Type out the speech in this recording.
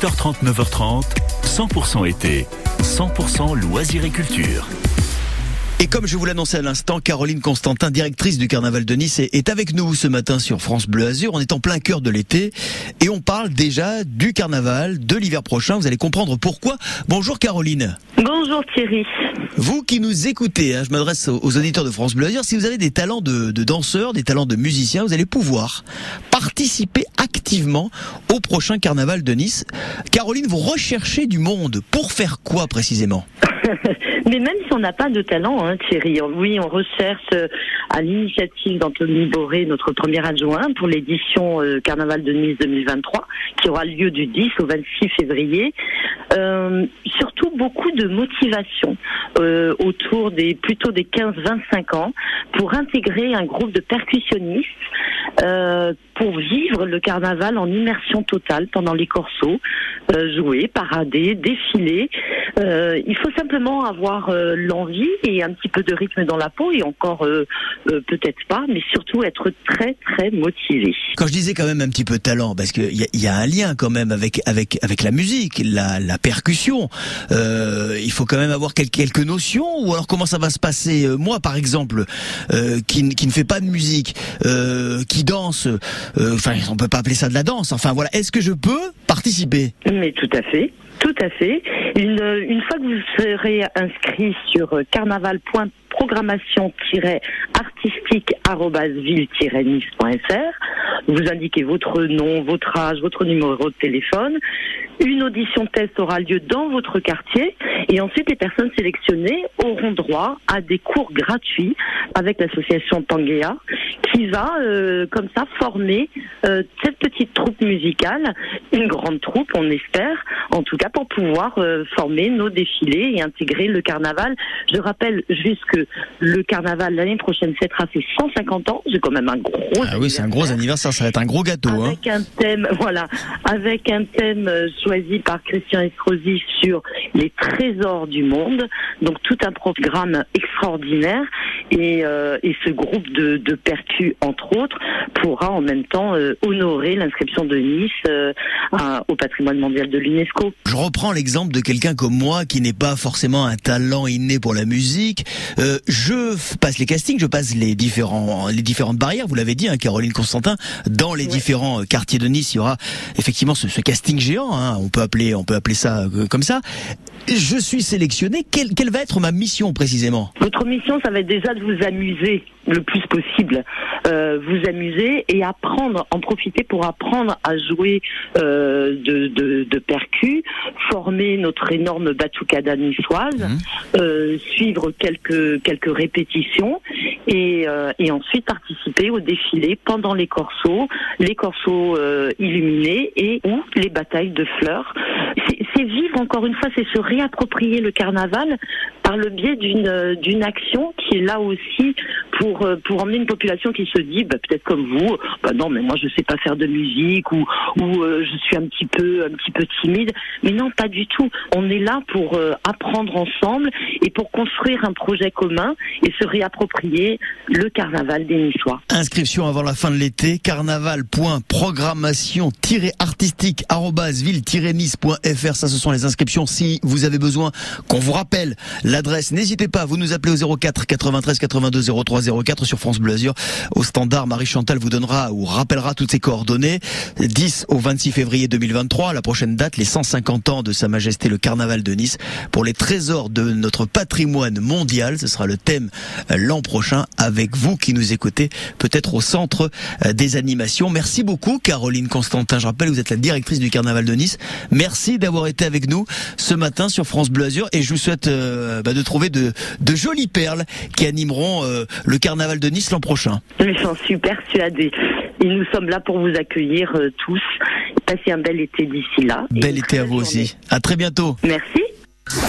8h30, 9h30, 100% été, 100% loisirs et culture. Et comme je vous l'annonçais à l'instant, Caroline Constantin, directrice du Carnaval de Nice, est avec nous ce matin sur France Bleu Azur. On est en plein cœur de l'été et on parle déjà du Carnaval de l'hiver prochain. Vous allez comprendre pourquoi. Bonjour Caroline. Bonjour Thierry. Vous qui nous écoutez, hein, je m'adresse aux, auditeurs de France Bleu Azur, si vous avez des talents de, de danseurs, des talents de musiciens, vous allez pouvoir participer activement au prochain Carnaval de Nice. Caroline, vous recherchez du monde. Pour faire quoi précisément? Mais même si on n'a pas de talent, hein, Thierry, oui, on recherche euh, à l'initiative d'Anthony Boré, notre premier adjoint, pour l'édition euh, Carnaval de Nice 2023, qui aura lieu du 10 au 26 février. Euh, surtout beaucoup de motivation euh, autour des plutôt des 15-25 ans pour intégrer un groupe de percussionnistes euh, pour vivre le carnaval en immersion totale pendant les corsos, euh, jouer, parader, défiler. Euh, il faut simplement avoir euh, l'envie et un petit peu de rythme dans la peau et encore euh, euh, peut-être pas, mais surtout être très très motivé. Quand je disais quand même un petit peu talent, parce qu'il y, y a un lien quand même avec avec avec la musique, la, la percussion. Euh, il faut quand même avoir quelques, quelques notions. Ou alors comment ça va se passer? Moi, par exemple, qui, qui ne fait pas de musique, qui danse. Euh, Enfin, on peut pas appeler ça de la danse. Enfin voilà. Est-ce que je peux participer? Mais tout à fait, tout à fait. Une, une fois que vous serez inscrit sur euh, carnaval.programmation-artistique-ville-nice.fr, vous indiquez votre nom, votre âge, votre numéro de téléphone. Une audition test aura lieu dans votre quartier et ensuite les personnes sélectionnées auront droit à des cours gratuits avec l'association Pangea qui va euh, comme ça former euh, cette petite troupe musicale, une grande troupe on espère, en tout cas pour pouvoir euh, former nos défilés et intégrer le carnaval. Je rappelle juste que le carnaval l'année prochaine fêtera ses 150 ans, c'est quand même un gros Ah oui, c'est un gros anniversaire. Ça va être un gros gâteau. Hein. avec un thème, voilà, avec un thème euh, choisi par Christian Estrosi sur les trésors du monde. Donc tout un programme extraordinaire et, euh, et ce groupe de, de percus entre autres pourra en même temps euh, honorer l'inscription de Nice euh, à- au patrimoine mondial de l'UNESCO. Je reprends l'exemple de quelqu'un comme moi qui n'est pas forcément un talent inné pour la musique. Euh, je passe les castings, je passe les différents les différentes barrières. Vous l'avez dit, hein, Caroline Constantin, dans les Ouais. différents euh, quartiers de Nice, il y aura effectivement ce, ce casting géant. hein, on peut appeler on peut appeler ça comme ça. Je suis sélectionné. Quelle, quelle va être ma mission précisément? Votre mission, ça va être déjà de vous amuser le plus possible, euh, vous amuser et apprendre, en profiter pour apprendre à jouer euh, de, de, former notre énorme batucada niçoise, Mhm. euh, suivre quelques quelques répétitions et, euh, et ensuite participer au défilé pendant les corsos, les corsos illuminés et ou les batailles de fleurs. Vivre encore une fois, c'est se réapproprier le carnaval par le biais d'une euh, d'une action qui est là aussi pour euh, pour emmener une population qui se dit bah, peut-être comme vous bah non mais moi je sais pas faire de musique ou ou euh, je suis un petit peu un petit peu timide mais non pas du tout. On est là pour apprendre ensemble et pour construire un projet commun et se réapproprier le carnaval des Niçois. Inscription avant la fin de l'été, carnaval.programmation-artistique-ville-nice.fr. Ça, ce sont les inscriptions. Si vous avez besoin qu'on vous rappelle l'adresse, n'hésitez pas, vous nous appelez au 04 93 82 03 04 sur France Bleu Azur. Au standard, Marie Chantal vous donnera ou rappellera toutes ses coordonnées. 10 au 26 février 2023, la prochaine date, les 150 ans de Sa Majesté le Carnaval de Nice. Pour les trésors de notre patrimoine mondial, ce sera le thème euh, l'an prochain avec vous qui nous écoutez, peut-être au centre euh, des animations. Merci beaucoup Caroline Constantin. Je rappelle, vous êtes la directrice du Carnaval de Nice. Merci d'avoir été avec nous ce matin sur France Bleu Azur et je vous souhaite euh, bah, de trouver de, de jolies perles qui animeront euh, le Carnaval de Nice l'an prochain. j'en suis persuadée et nous sommes là pour vous accueillir euh, tous passez un bel été d'ici là Bel été à vous journée. aussi. À très bientôt. merci